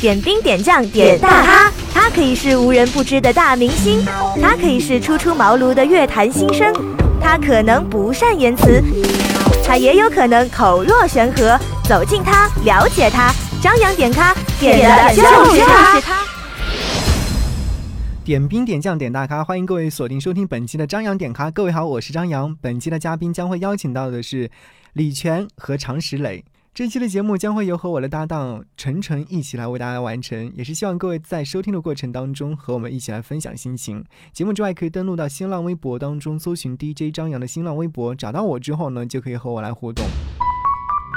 点兵点将点大咖，他可以是无人不知的大明星，他可以是初出茅庐的乐坛新生，他可能不善言辞，他也有可能口若悬河。走近他，了解他，张扬点咖，点的就是他。点兵点将点大咖，欢迎各位锁定收听本期的张扬点咖。各位好，我是张扬。本期的嘉宾将会邀请到的是李泉和常石磊。这期的节目将会由和我的搭档晨晨一起来为大家完成，也是希望各位在收听的过程当中和我们一起来分享心情。节目之外，可以登录到新浪微博当中搜寻 DJ 张扬的新浪微博，找到我之后呢，就可以和我来互动。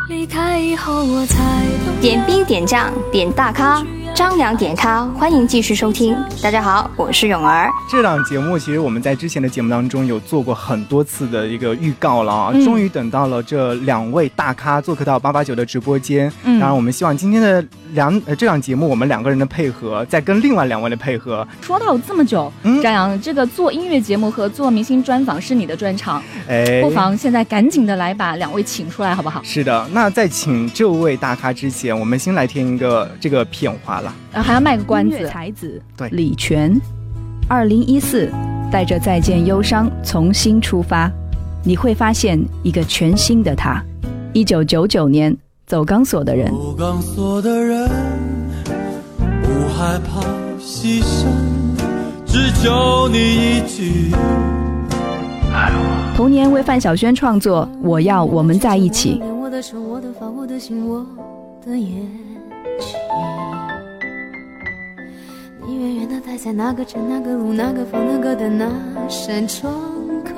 离开以后我才点兵点将点大咖。张良点咖，欢迎继续收听。大家好，我是勇儿。这档节目其实我们在之前的节目当中有做过很多次的一个预告了啊，终于等到了这两位大咖做客到八八九的直播间。当然，我们希望今天的两呃这档节目，我们两个人的配合，再跟另外两位的配合。说到这么久，张扬，这个做音乐节目和做明星专访是你的专长，哎，不妨现在赶紧的来把两位请出来，好不好？是的，那在请这位大咖之前，我们先来听一个这个片花。了。啊还要卖个关子，才子对李泉，二零一四带着再见忧伤重新出发，你会发现一个全新的他。一九九九年走钢索的人，走钢索的人不害怕牺牲，只求你一句。童年为范晓萱创作，我要我们在一起。你远远的待在那个城、那个路、那个房、那个的那扇窗口。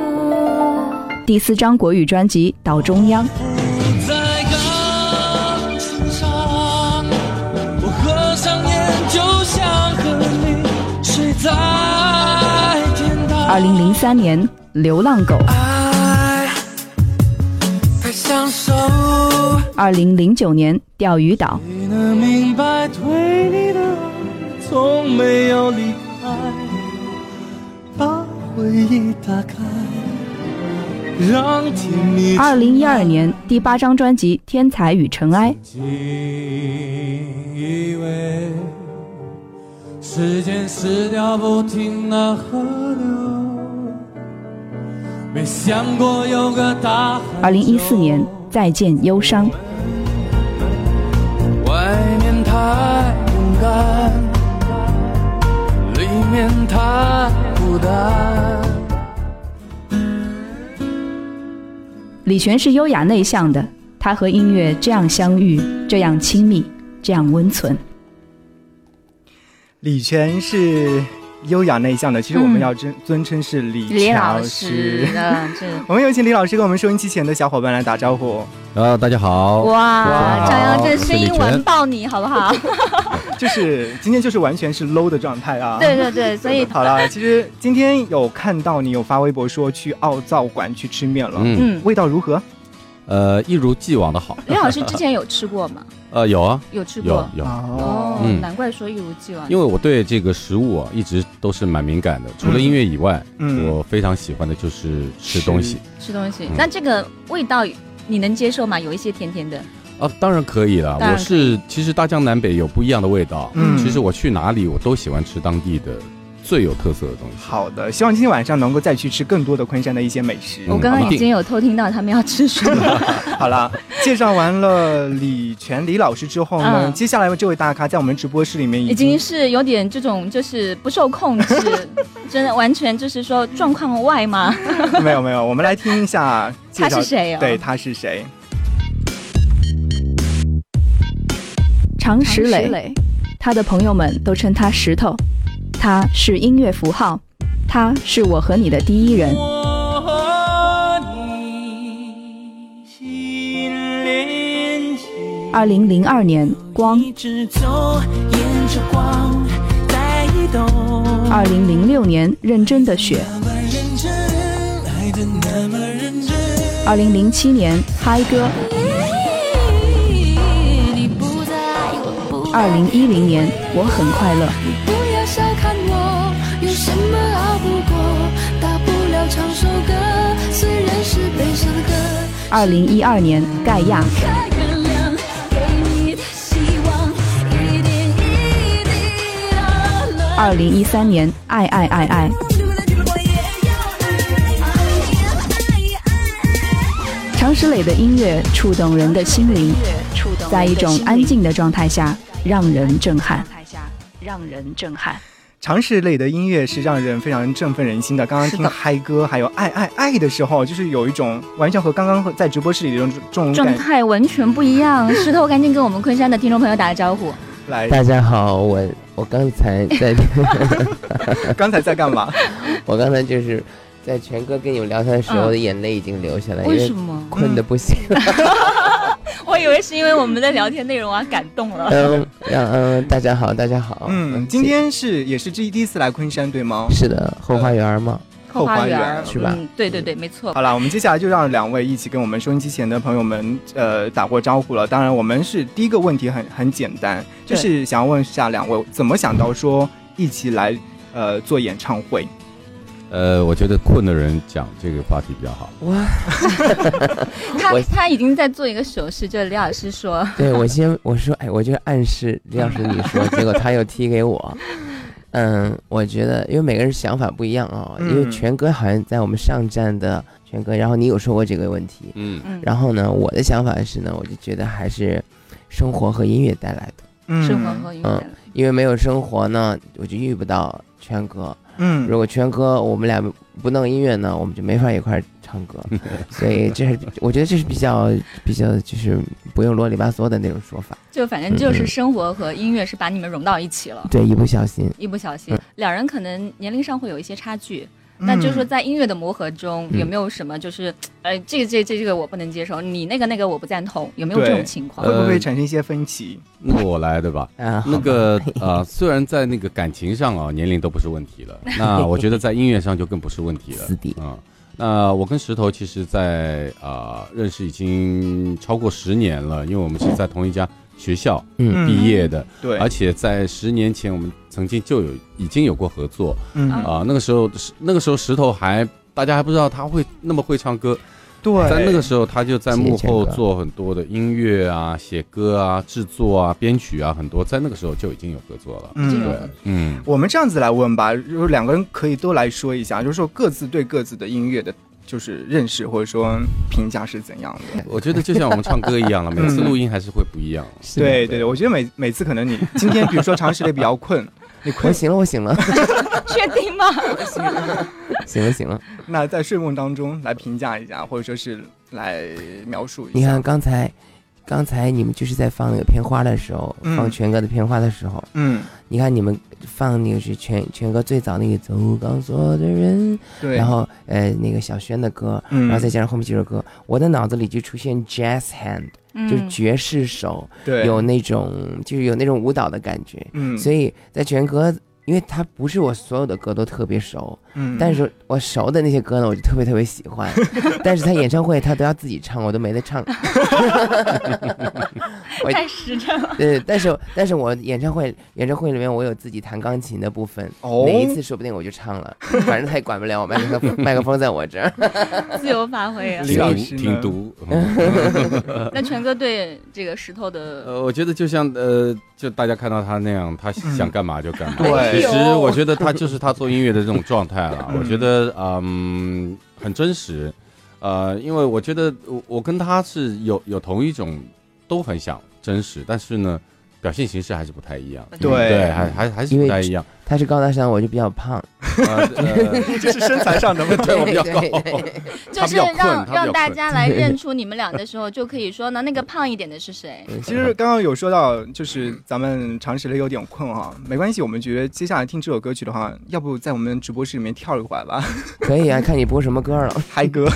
第四张国语专辑《岛中央》。在钢琴上，我合上眼，就像和你睡在天堂。二零零三年，《流浪狗》。爱太享受。二零零九年，《钓鱼岛》。你能明白，对你的爱从没有离开，把回忆打开，让甜蜜。二零一二年第八张专辑《天才与尘埃》。以为时间是条不停的河流，没想过有个大海。二零一四年再见忧伤。外面太勇敢。太孤单。李泉是优雅内向的，他和音乐这样相遇，这样亲密，这样温存。李泉是优雅内向的，其实我们要尊尊称是李老师。我们有请李老师跟我们收音机前的小伙伴来打招呼。啊，大家好！哇，张扬这声音完爆你，好不好？就是今天就是完全是 low 的状态啊！对对对，所以 好了，其实今天有看到你有发微博说去奥灶馆去吃面了，嗯，味道如何？呃，一如既往的好。李老师之前有吃过吗？呃，有啊，有吃过，有哦，难怪说一如既往。因为我对这个食物啊，一直都是蛮敏感的，除了音乐以外，我非常喜欢的就是吃东西。吃东西，那这个味道。你能接受吗？有一些甜甜的啊，当然可以了。我是其实大江南北有不一样的味道。嗯，其实我去哪里我都喜欢吃当地的最有特色的东西。好的，希望今天晚上能够再去吃更多的昆山的一些美食。我刚刚已经有偷听到他们要吃什么。好了，介绍完了李全李老师之后呢，接下来这位大咖在我们直播室里面已经是有点这种就是不受控制，真的完全就是说状况外吗？没有没有，我们来听一下。他是谁？对，他是谁？常石磊，他的朋友们都称他石头。他是音乐符号，他是我和你的第一人。二零零二年，光。二零零六年，认真的雪。二零零七年，嗨歌。二零一零年，我很快乐。二零一二年，盖亚。二零一三年，爱爱爱爱。常石磊的音乐触动人的心灵，在一种安静的状态下，让人震撼。让人震撼。常石磊的音乐是让人非常振奋人心的。刚刚听嗨歌还有爱爱爱的时候，就是有一种完全和刚刚在直播室里的这种状态完全不一样。石头，赶紧跟我们昆山的听众朋友打个招呼。来，大家好，我我刚才在，刚才在干嘛？我刚才就是在全哥跟你们聊天的时候，我的眼泪已经流下来，为什么？困的不行。我以为是因为我们的聊天内容啊感动了。嗯，嗯，大家好，大家好。嗯，今天是也是第第一次来昆山，对吗？是的，后花园吗？后花园是吧？对对对，没错。好了，我们接下来就让两位一起跟我们收音机前的朋友们呃打过招呼了。当然，我们是第一个问题很很简单，就是想要问一下两位怎么想到说一起来呃做演唱会。呃，我觉得困的人讲这个话题比较好。哇，他他已经在做一个手势，就是李老师说。对，我先我说，哎，我就暗示李老师你说，结果他又踢给我。嗯，我觉得因为每个人想法不一样啊，因为全哥好像在我们上站的全哥，然后你有说过这个问题，嗯嗯，然后呢，我的想法是呢，我就觉得还是生活和音乐带来的，生活和音乐，因为没有生活呢，我就遇不到全哥。嗯，如果全哥我们俩不弄音乐呢，我们就没法一块唱歌，所以这是我觉得这是比较比较就是不用啰里吧嗦的那种说法，就反正就是生活和音乐是把你们融到一起了，对，一不小心，一不小心，两人可能年龄上会有一些差距。那就是说，在音乐的磨合中，有没有什么就是，呃，这个这这这个我不能接受，你那个那个我不赞同，有没有这种情况？会不会产生一些分歧？那我来对吧？那个呃，虽然在那个感情上啊，年龄都不是问题了，那我觉得在音乐上就更不是问题了。四弟啊，那我跟石头其实，在啊认识已经超过十年了，因为我们是在同一家。学校毕业的，对，而且在十年前我们曾经就有已经有过合作，嗯。啊，那个时候那个时候石头还大家还不知道他会那么会唱歌，对，在那个时候他就在幕后做很多的音乐啊、写歌啊、制作啊、编曲啊，很多在那个时候就已经有合作了，嗯，对，嗯，我们这样子来问吧，就是两个人可以都来说一下，就是说各自对各自的音乐的。就是认识或者说评价是怎样的？我觉得就像我们唱歌一样了，每次录音还是会不一样。对对。对，我觉得每每次可能你今天比如说长时间比较困，你困醒了，我醒了，确定吗？醒了，醒了，醒了。那在睡梦当中来评价一下，或者说是来描述一下。你看刚才。刚才你们就是在放那个片花的时候，放全哥的片花的时候，嗯，你看你们放那个是全全哥最早那个走钢索的人，对，然后呃那个小轩的歌，嗯然后再加上后面几首歌，我的脑子里就出现 jazz hand，就是爵士手，对，有那种就是有那种舞蹈的感觉，嗯，所以在全哥。因为他不是我所有的歌都特别熟，嗯，但是我熟的那些歌呢，我就特别特别喜欢。但是他演唱会他都要自己唱，我都没得唱。太实诚了。对，但是但是我演唱会演唱会里面我有自己弹钢琴的部分，哦，每一次说不定我就唱了，反正他也管不了我，麦克风麦克风在我这儿，自由发挥啊。李老师挺毒。那全哥对这个石头的，呃，我觉得就像呃，就大家看到他那样，他想干嘛就干嘛。对。其实我觉得他就是他做音乐的这种状态了。我觉得嗯很真实，呃，因为我觉得我我跟他是有有同一种都很想真实，但是呢。表现形式还是不太一样，对对，还还还是不太一样。他是高大上，我就比较胖，这是身材上的问题，我比较高。就是让让大家来认出你们俩的时候，就可以说，呢那个胖一点的是谁？其实刚刚有说到，就是咱们常识类有点困啊，没关系，我们觉得接下来听这首歌曲的话，要不在我们直播室里面跳一会儿吧？可以啊，看你播什么歌了，嗨歌。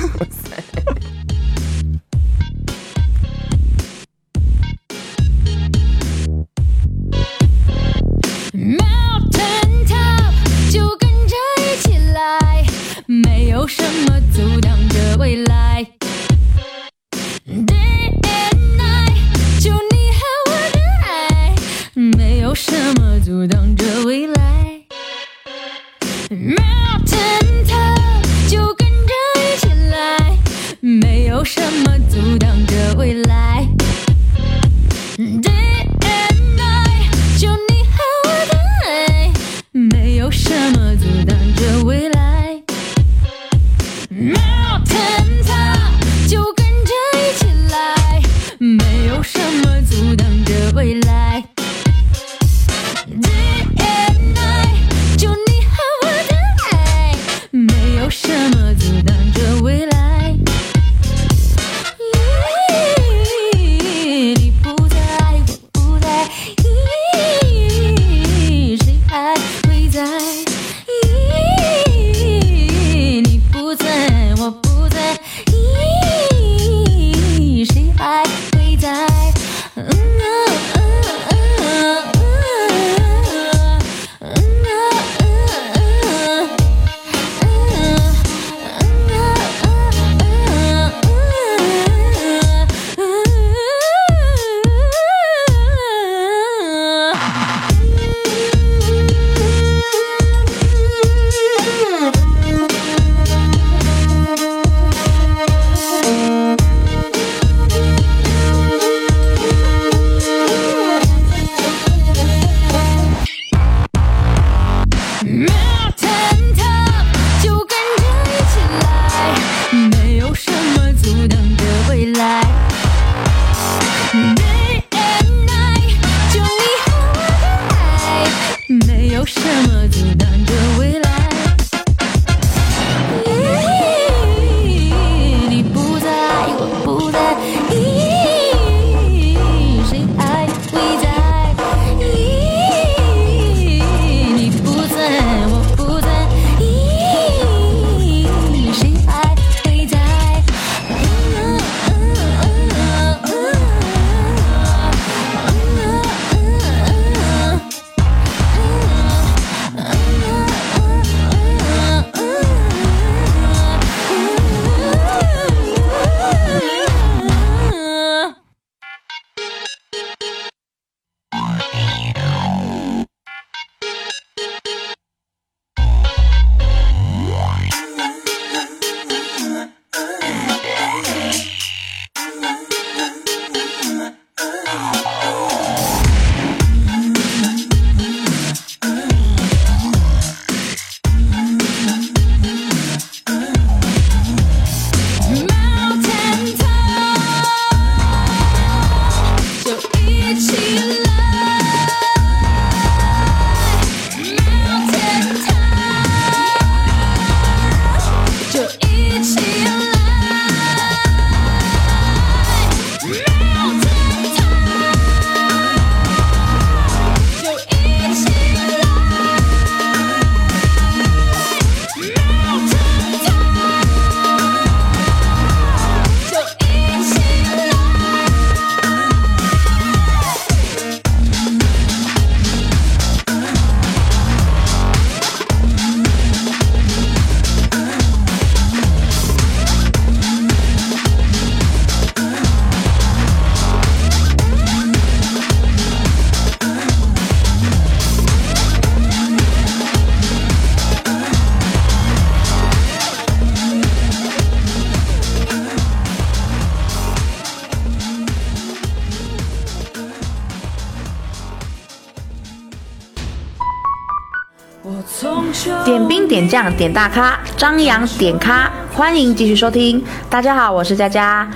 点兵点将点大咖，张扬点咖，欢迎继续收听。大家好，我是佳佳。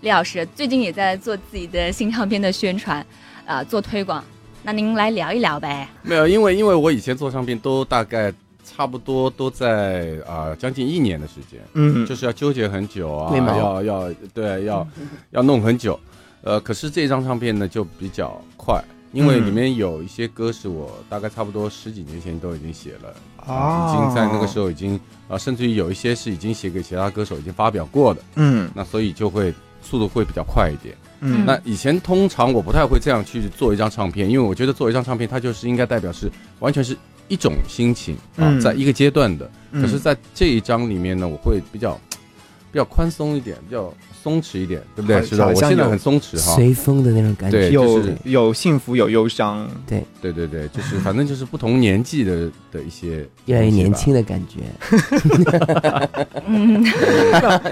李老师最近也在做自己的新唱片的宣传，啊、做推广。那您来聊一聊呗。没有，因为因为我以前做唱片都大概差不多都在啊、将近一年的时间，嗯就是要纠结很久啊，要要对要要弄很久，呃，可是这张唱片呢就比较快，因为嗯里面有一些歌是我大概差不多十几年前都已经写了，哦啊，已经在那个时候已经啊，甚至于有一些是已经写给其他歌手已经发表过的，嗯。那所以就会速度会比较快一点。嗯。那以前通常我不太会这样去做一张唱片，因为我觉得做一张唱片，它就是应该代表是完全是一种心情啊，嗯在一个阶段的。嗯。可是，在这一张里面呢，我会比较比较宽松一点，比较松弛一点，对不对？好是的，我现在很松弛哈。随风的那种感觉。对，有就是有幸福有忧伤，对，对对对，就是反正就是不同年纪的的一些 越来越年轻的感觉。嗯，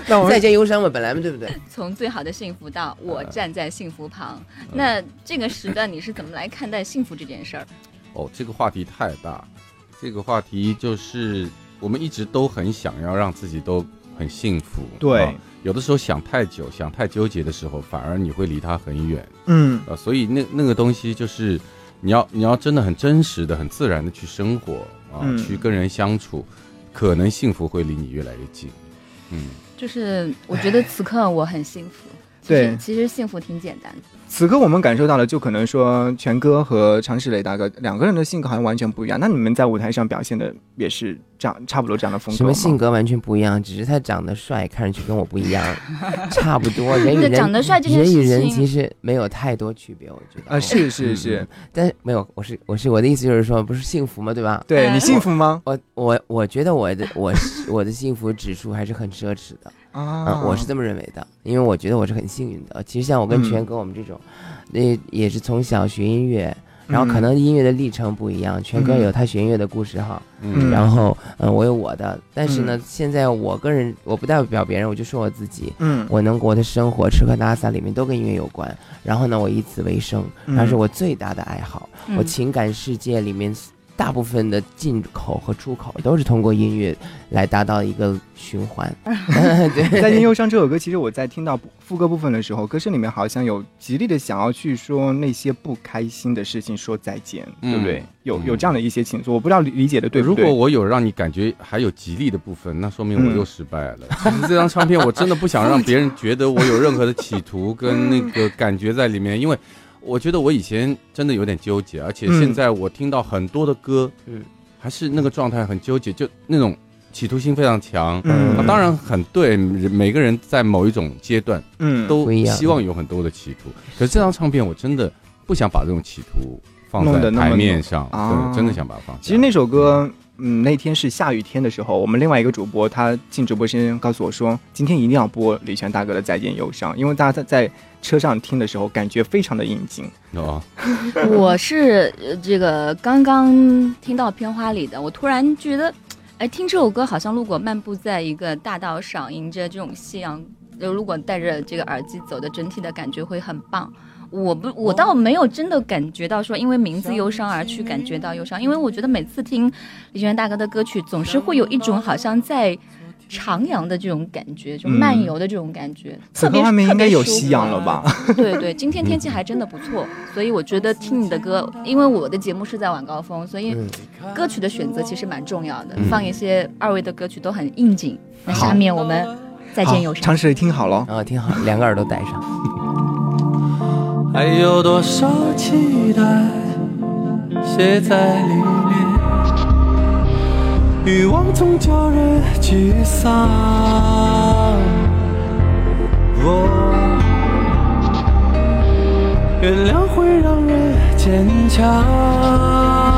那我们再见忧伤嘛，本来嘛，对不对？从最好的幸福到我站在幸福旁，那这个时段你是怎么来看待幸福这件事儿？哦，这个话题太大，这个话题就是我们一直都很想要让自己都很幸福。对啊有的时候想太久、想太纠结的时候，反而你会离他很远嗯啊。所以那那个东西就是你要你要真的很真实的、很自然的去生活啊，嗯去跟人相处，可能幸福会离你越来越近。嗯，就是我觉得此刻我很幸福，对，其实幸福挺简单的。此刻我们感受到了，就可能说全哥和常石磊大哥两个人的性格好像完全不一样。那你们在舞台上表现的也是这样，差不多这样的风格什么性格完全不一样？只是他长得帅，看上去跟我不一样，差不多。人与人 长得帅这件人事情，与人其实没有太多区别，我觉得。啊，是是是，但是没有，我是我是我的意思就是说，不是幸福吗？对吧？对你幸福吗？我我我觉得我的我我的幸福指数还是很奢侈的啊、嗯，我是这么认为的，因为我觉得我是很幸运的。其实像我跟全哥我们这种。那也是从小学音乐，然后可能音乐的历程不一样。全哥有他学音乐的故事哈，嗯，然后嗯，我有我的。但是呢，现在我个人我不代表别人，我就说我自己，嗯，我能过的生活吃喝拉撒里面都跟音乐有关。然后呢，我以此为生，它是我最大的爱好。我情感世界里面。大部分的进口和出口都是通过音乐来达到一个循环。对，《再见忧伤》这首歌，其实我在听到副歌部分的时候，歌声里面好像有极力的想要去说那些不开心的事情，说再见，嗯、对不对？有有这样的一些情愫，我不知道理解的对不对。如果我有让你感觉还有极力的部分，那说明我又失败了。嗯、其实这张唱片我真的不想让别人觉得我有任何的企图跟那个感觉在里面，因为。我觉得我以前真的有点纠结，而且现在我听到很多的歌，嗯，还是那个状态很纠结，就那种企图心非常强。嗯，啊、当然很对，每个人在某一种阶段，嗯，都希望有很多的企图。可是这张唱片我真的不想把这种企图放在台面上，啊、对，真的想把它放下。其实那首歌。嗯，嗯那天是下雨天的时候，我们另外一个主播他进直播间告诉我说，今天一定要播李泉大哥的《再见忧伤》，因为大家在在车上听的时候感觉非常的应景。哦，我是这个刚刚听到片花里的，我突然觉得，哎，听这首歌好像如果漫步在一个大道上，迎着这种夕阳，就如果戴着这个耳机走的，整体的感觉会很棒。我不，我倒没有真的感觉到说，因为名字忧伤而去感觉到忧伤，因为我觉得每次听李泉大哥的歌曲，总是会有一种好像在徜徉的这种感觉，就漫游的这种感觉。特别外面应该有夕阳了吧？对对，今天天气还真的不错，所以我觉得听你的歌，因为我的节目是在晚高峰，所以歌曲的选择其实蛮重要的，放一些二位的歌曲都很应景。那下面我们再见有声，尝试听好了，啊，听好，两个耳朵戴上。还有多少期待写在里面？欲望总叫人沮丧。哦，原谅会让人坚强。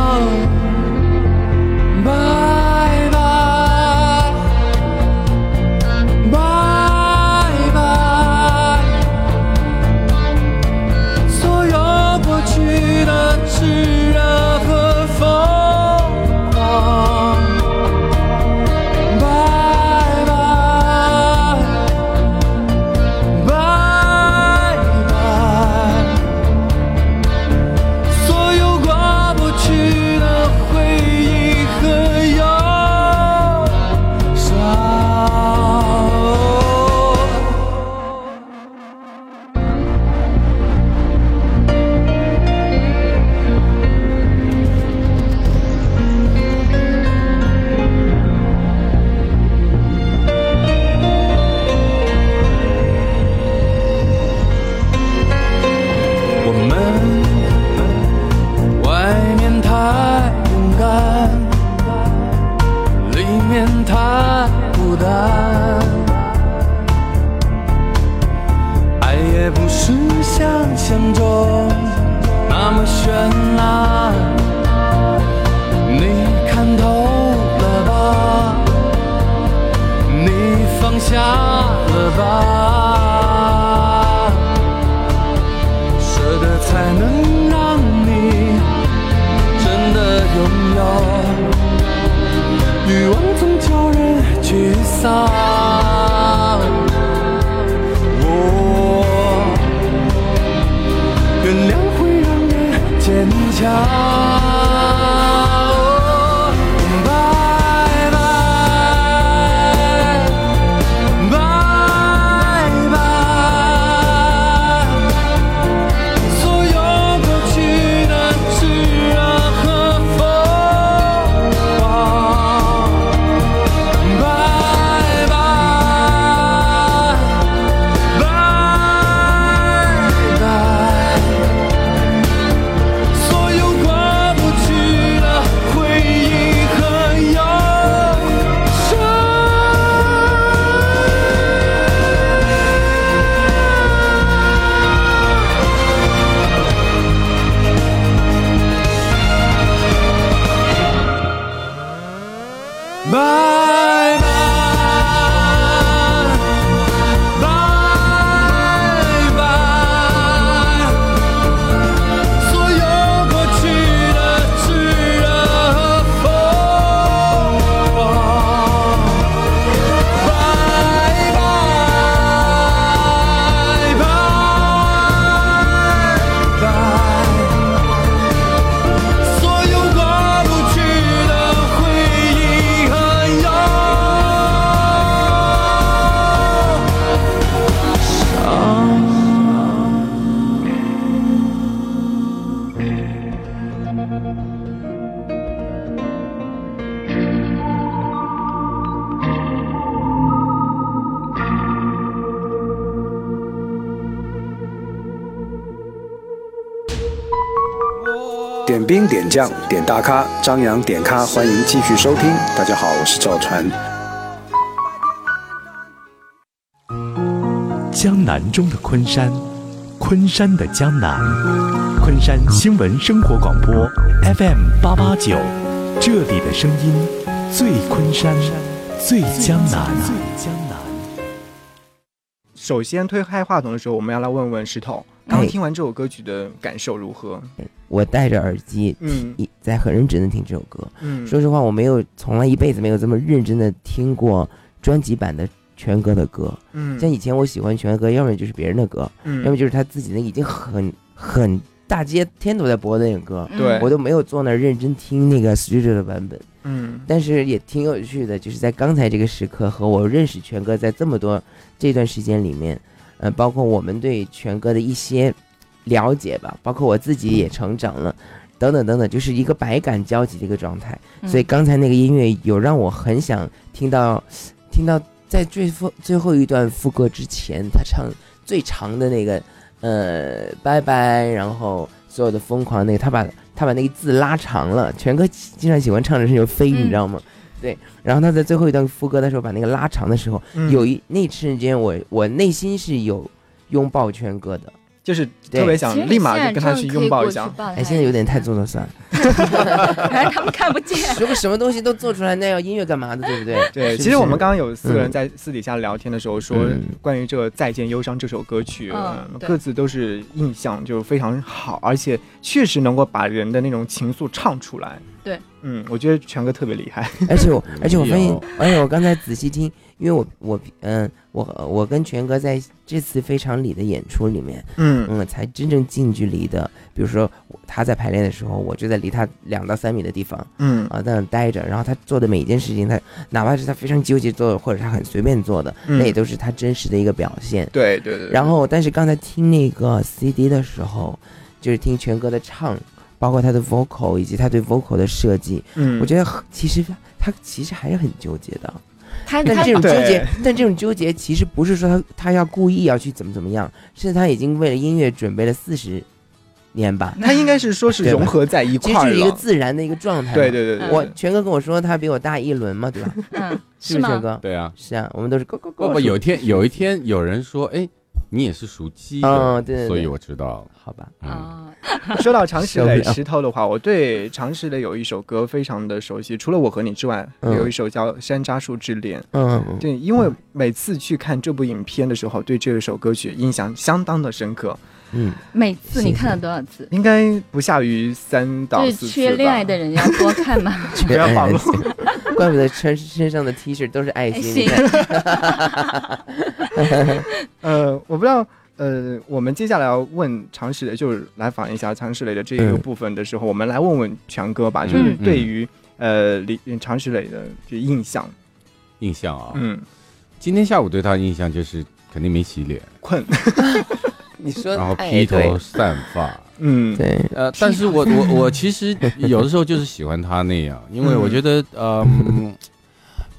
将点大咖，张扬点咖，欢迎继续收听。大家好，我是赵传。江南中的昆山，昆山的江南，昆山新闻生活广播 FM 八八九，这里的声音最昆山，最江南。首先推开话筒的时候，我们要来问问石头，刚刚听完这首歌曲的感受如何？我戴着耳机，嗯，在很认真的听这首歌。嗯，说实话，我没有从来一辈子没有这么认真的听过专辑版的全哥的歌。嗯，像以前我喜欢全哥，要么就是别人的歌，嗯，要么就是他自己的已经很很大街天都在播的那种歌。对，我都没有坐那儿认真听那个 studio 的版本。嗯，但是也挺有趣的，就是在刚才这个时刻和我认识全哥在这么多这段时间里面，呃，包括我们对全哥的一些了解吧，包括我自己也成长了，等等等等，就是一个百感交集的一个状态。所以刚才那个音乐有让我很想听到，听到在最后最后一段副歌之前，他唱最长的那个，呃，拜拜，然后所有的疯狂那个，他把。他把那个字拉长了，全哥经常喜欢唱的是有飞，你知道吗？对，然后他在最后一段副歌的时候把那个拉长的时候，有一那瞬间我我内心是有拥抱全哥的，就是特别想立马就跟他去拥抱一下。哎，现在有点太做了，反正他们看不见。如果什么东西都做出来，那要音乐干嘛的，对不对？对，其实我们刚刚有四个人在私底下聊天的时候说，关于这个《再见忧伤》这首歌曲，各自都是印象就非常好，而且确实能够把人的那种情愫唱出来。对，嗯，我觉得全哥特别厉害。而且我，而且我发现，而且我刚才仔细听，因为我我嗯，我我跟全哥在这次非常里的演出里面，嗯嗯，才真正近距离的，比如说他在排练的时候，我就在离他两到三米的地方，嗯啊，在那待着，然后他做的每一件事情，他哪怕是他非常纠结做的，或者他很随便做的，那也都是他真实的一个表现。对对对。然后，但是刚才听那个 CD 的时候，就是听全哥的唱。包括他的 vocal 以及他对 vocal 的设计，嗯，我觉得其实他其实还是很纠结的。他但这种纠结，但这种纠结其实不是说他他要故意要去怎么怎么样，是他已经为了音乐准备了四十年吧。他应该是说是融合在一块儿，是一个自然的一个状态。对对对对。我全哥跟我说他比我大一轮嘛，对吧？嗯，是不是全哥？对啊，是啊，我们都是。不不，有一天有一天有人说，哎。你也是属鸡的，嗯，对，所以我知道，好吧，啊。说到常石磊石头的话，我对常石磊有一首歌非常的熟悉，除了我和你之外，有一首叫《山楂树之恋》。嗯，对，因为每次去看这部影片的时候，对这首歌曲印象相当的深刻。嗯，每次你看了多少次？应该不下于三到四次。缺恋爱的人要多看嘛，不要暴露。怪不得穿身上的 T 恤都是爱心。呃，我不知道，呃，我们接下来要问常石磊，就是来访一下常石磊的这个部分的时候，我们来问问强哥吧，就是对于呃李常石磊的这印象，印象啊，嗯，今天下午对他的印象就是肯定没洗脸，困，你说，然后披头散发，嗯，对，呃，但是我我我其实有的时候就是喜欢他那样，因为我觉得，嗯。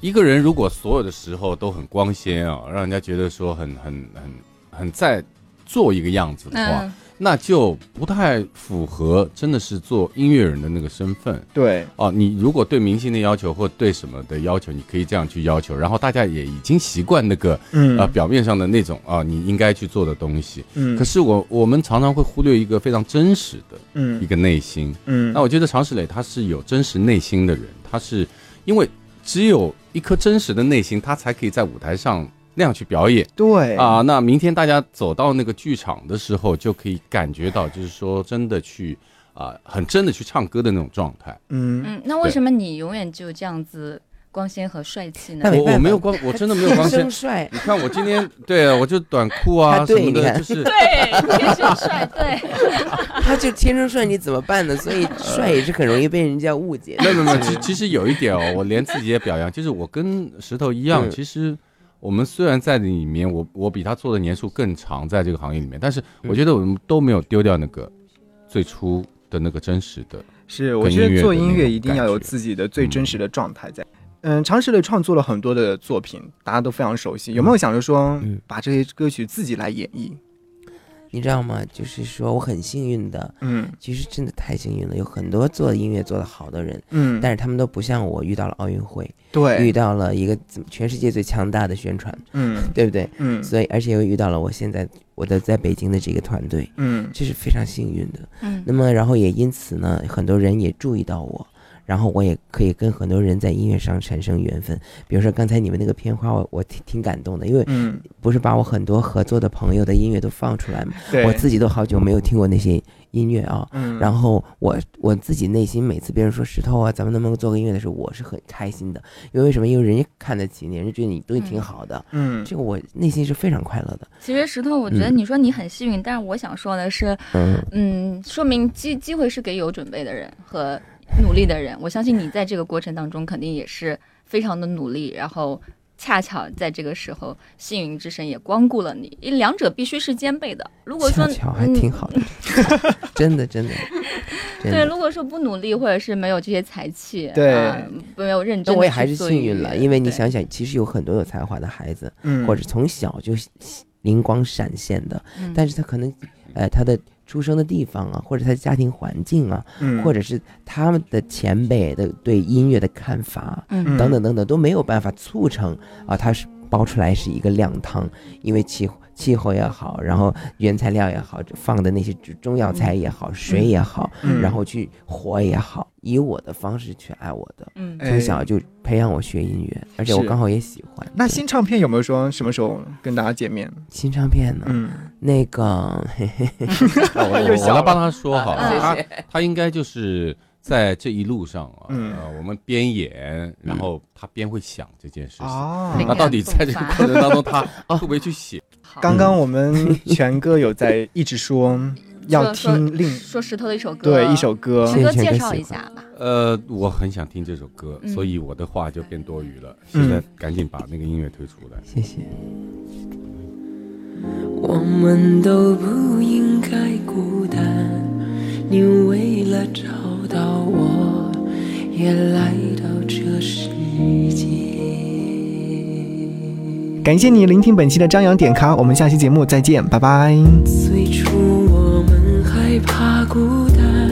一个人如果所有的时候都很光鲜啊，让人家觉得说很很很很在做一个样子的话，嗯、那就不太符合真的是做音乐人的那个身份。对哦，你如果对明星的要求或对什么的要求，你可以这样去要求，然后大家也已经习惯那个嗯呃表面上的那种啊你应该去做的东西。嗯，可是我我们常常会忽略一个非常真实的嗯一个内心。嗯，那我觉得常石磊他是有真实内心的人，他是因为。只有一颗真实的内心，他才可以在舞台上那样去表演。对啊，那明天大家走到那个剧场的时候，就可以感觉到，就是说真的去啊，很真的去唱歌的那种状态。嗯嗯，那为什么你永远就这样子光鲜和帅气呢？我我没有光，我真的没有光鲜帅。你看我今天对啊，我就短裤啊什么的，就是对天生帅，对。他就天生帅，你怎么办呢？所以帅也是很容易被人家误解。没有没有，其其实有一点哦，我连自己也表扬，就是我跟石头一样，其实我们虽然在里面，我我比他做的年数更长，在这个行业里面，但是我觉得我们都没有丢掉那个最初的那个真实的。是，我觉得做音乐一定要有自己的最真实的状态在。嗯，尝试的创作了很多的作品，大家都非常熟悉。有没有想着说把这些歌曲自己来演绎？你知道吗？就是说我很幸运的，嗯，其实真的太幸运了，有很多做音乐做得好的人，嗯但是他们都不像我遇到了奥运会，对遇到了一个全世界最强大的宣传，嗯对不对？嗯所以而且又遇到了我现在我的在北京的这个团队，嗯这是非常幸运的。嗯那么然后也因此呢，很多人也注意到我。然后我也可以跟很多人在音乐上产生缘分，比如说刚才你们那个片花，我我挺挺感动的，因为嗯。不是把我很多合作的朋友的音乐都放出来嘛，对。我自己都好久没有听过那些音乐啊，嗯。然后我我自己内心每次别人说石头啊，咱们能不能做个音乐的时候，我是很开心的，因为为什么？因为人家看得起你，人家觉得你东西挺好的，嗯。这个我内心是非常快乐的，其实石头，我觉得嗯。你说你很幸运，但是我想说的是，嗯。嗯，说明机机会是给有准备的人和努力的人。我相信你在这个过程当中肯定也是非常的努力，然后恰巧在这个时候，幸运之神也光顾了你，两者必须是兼备的。如果说恰巧还嗯挺好的，真的 真的，真对，如果说不努力，或者是没有这些才气，对。啊没有认真，但我也还是幸运了，因为你想想，其实有很多有才华的孩子，嗯。或者从小就灵光闪现的，嗯。但是他可能，呃，他的出生的地方啊，或者他的家庭环境啊，嗯。或者是他们的前辈的对音乐的看法，嗯。等等等等，都没有办法促成啊，它是煲出来是一个靓汤，因为气候气候也好，然后原材料也好，放的那些中药材也好，水也好，嗯。然后去火也好，以我的方式去爱我的，嗯。从小就培养我学音乐，而且我刚好也喜欢。那新唱片有没有说什么时候跟大家见面？新唱片呢？嗯，那个，嘿嘿嘿我我我来帮他说好了，啊他他应该就是在这一路上啊，嗯呃，我们边演，然后他边会想这件事情。哦那到底在这个过程当中，他会不会去写？刚刚我们全哥有在一直说 要听另说石头的一首歌，对一首歌，全哥介绍一下吧。呃，我很想听这首歌，嗯所以我的话就变多余了。嗯现在赶紧把那个音乐推出来。谢谢。我们都不应该孤单，你为了找到我，也来到这世界。感谢你聆听本期的张扬点咖，我们下期节目再见，拜拜。最初我们害怕孤单，